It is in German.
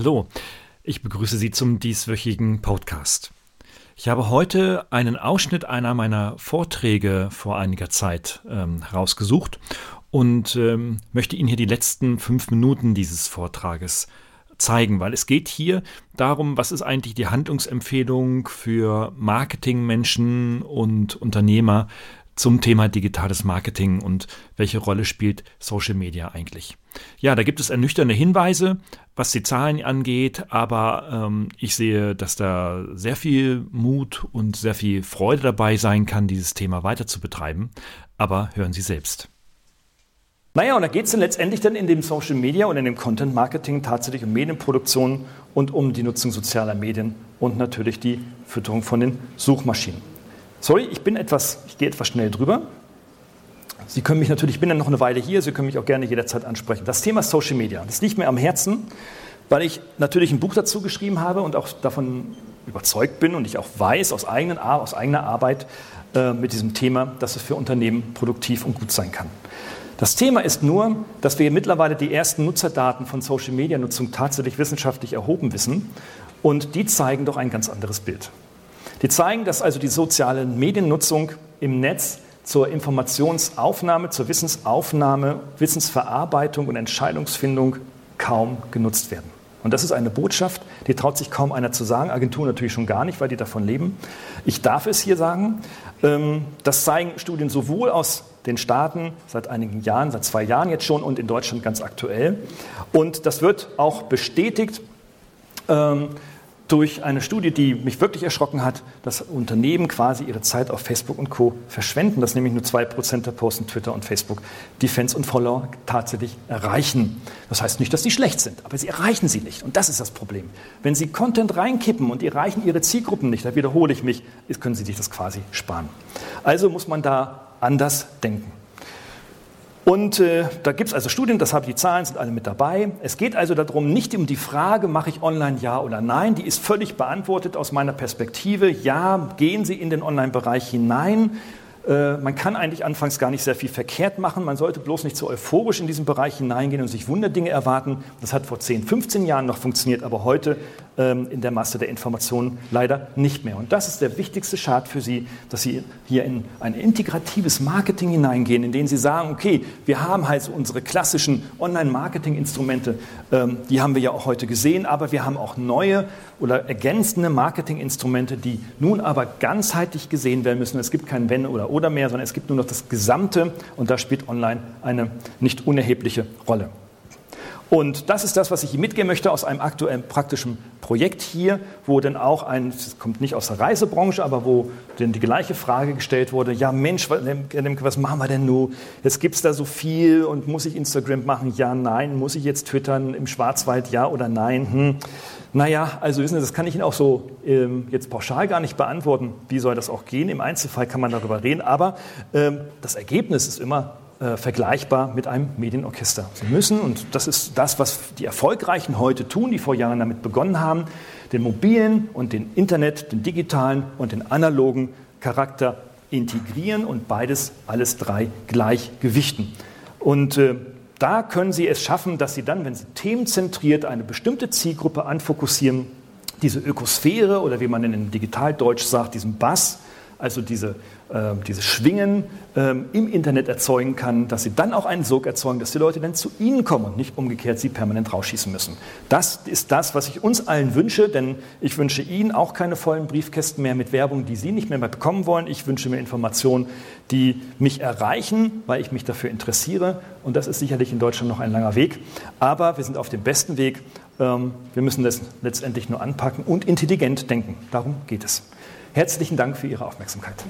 hallo. Ich begrüße Sie zum dieswöchigen Podcast. Ich habe heute einen Ausschnitt einer meiner Vorträge vor einiger Zeit ähm, herausgesucht und ähm, möchte Ihnen hier die letzten fünf Minuten dieses Vortrages zeigen, weil es geht hier darum, was ist eigentlich die Handlungsempfehlung für Marketingmenschen und Unternehmer zum Thema digitales Marketing und welche Rolle spielt Social Media eigentlich. Ja, da gibt es ernüchternde Hinweise, was die Zahlen angeht, aber ähm, ich sehe, dass da sehr viel Mut und sehr viel Freude dabei sein kann, dieses Thema weiter zu betreiben. Aber hören Sie selbst. Naja, und da geht es dann letztendlich dann in dem Social Media und in dem Content Marketing tatsächlich um Medienproduktion und um die Nutzung sozialer Medien und natürlich die Fütterung von den Suchmaschinen. Sorry, ich bin etwas, ich gehe etwas schnell drüber. Sie können mich natürlich, ich bin dann noch eine Weile hier, Sie können mich auch gerne jederzeit ansprechen. Das Thema Social Media, das liegt mir am Herzen, weil ich natürlich ein Buch dazu geschrieben habe und auch davon überzeugt bin und ich auch weiß aus, eigenen, aus eigener Arbeit äh, mit diesem Thema, dass es für Unternehmen produktiv und gut sein kann. Das Thema ist nur, dass wir mittlerweile die ersten Nutzerdaten von Social Media Nutzung tatsächlich wissenschaftlich erhoben wissen und die zeigen doch ein ganz anderes Bild. Die zeigen, dass also die soziale Mediennutzung im Netz zur Informationsaufnahme, zur Wissensaufnahme, Wissensverarbeitung und Entscheidungsfindung kaum genutzt werden. Und das ist eine Botschaft, die traut sich kaum einer zu sagen, Agenturen natürlich schon gar nicht, weil die davon leben. Ich darf es hier sagen, ähm, das zeigen Studien sowohl aus den Staaten seit einigen Jahren, seit zwei Jahren jetzt schon und in Deutschland ganz aktuell. Und das wird auch bestätigt ähm, durch eine Studie, die mich wirklich erschrocken hat, dass Unternehmen quasi ihre Zeit auf Facebook und Co. verschwenden, dass nämlich nur 2% der Posten Twitter und Facebook die Fans und Follower tatsächlich erreichen. Das heißt nicht, dass sie schlecht sind, aber sie erreichen sie nicht. Und das ist das Problem. Wenn sie Content reinkippen und erreichen ihre Zielgruppen nicht, da wiederhole ich mich, können sie sich das quasi sparen. Also muss man da anders denken. Und äh, da gibt es also Studien, das habe ich, die Zahlen sind alle mit dabei. Es geht also darum, nicht um die Frage, mache ich online ja oder nein, die ist völlig beantwortet aus meiner Perspektive. Ja, gehen Sie in den Online-Bereich hinein, man kann eigentlich anfangs gar nicht sehr viel verkehrt machen. Man sollte bloß nicht zu euphorisch in diesen Bereich hineingehen und sich Wunderdinge erwarten. Das hat vor 10, 15 Jahren noch funktioniert, aber heute ähm, in der Masse der Informationen leider nicht mehr. Und das ist der wichtigste Schad für Sie, dass Sie hier in ein integratives Marketing hineingehen, in dem Sie sagen, okay, wir haben halt unsere klassischen Online-Marketing-Instrumente, ähm, die haben wir ja auch heute gesehen, aber wir haben auch neue oder ergänzende Marketing-Instrumente, die nun aber ganzheitlich gesehen werden müssen. Es gibt kein Wenn oder Oder mehr, sondern es gibt nur noch das Gesamte und da spielt Online eine nicht unerhebliche Rolle. Und das ist das, was ich hier mitgeben möchte aus einem aktuellen praktischen Projekt hier, wo dann auch ein, das kommt nicht aus der Reisebranche, aber wo dann die gleiche Frage gestellt wurde, ja Mensch, was machen wir denn nun? Jetzt gibt es da so viel und muss ich Instagram machen? Ja, nein. Muss ich jetzt twittern im Schwarzwald? Ja oder nein? Hm. Naja, also wissen Sie, das kann ich Ihnen auch so ähm, jetzt pauschal gar nicht beantworten. Wie soll das auch gehen? Im Einzelfall kann man darüber reden, aber ähm, das Ergebnis ist immer äh, vergleichbar mit einem Medienorchester. Sie müssen, und das ist das, was die Erfolgreichen heute tun, die vor Jahren damit begonnen haben, den mobilen und den Internet, den digitalen und den analogen Charakter integrieren und beides, alles drei gleich gewichten. Und äh, da können Sie es schaffen, dass Sie dann, wenn Sie themenzentriert eine bestimmte Zielgruppe anfokussieren, diese Ökosphäre oder wie man in Digitaldeutsch sagt, diesen Bass, also diese, äh, diese Schwingen äh, im Internet erzeugen kann, dass sie dann auch einen Sog erzeugen, dass die Leute dann zu ihnen kommen und nicht umgekehrt sie permanent rausschießen müssen. Das ist das, was ich uns allen wünsche, denn ich wünsche Ihnen auch keine vollen Briefkästen mehr mit Werbung, die Sie nicht mehr, mehr bekommen wollen. Ich wünsche mir Informationen, die mich erreichen, weil ich mich dafür interessiere. Und das ist sicherlich in Deutschland noch ein langer Weg. Aber wir sind auf dem besten Weg. Ähm, wir müssen das letztendlich nur anpacken und intelligent denken. Darum geht es. Herzlichen Dank für Ihre Aufmerksamkeit.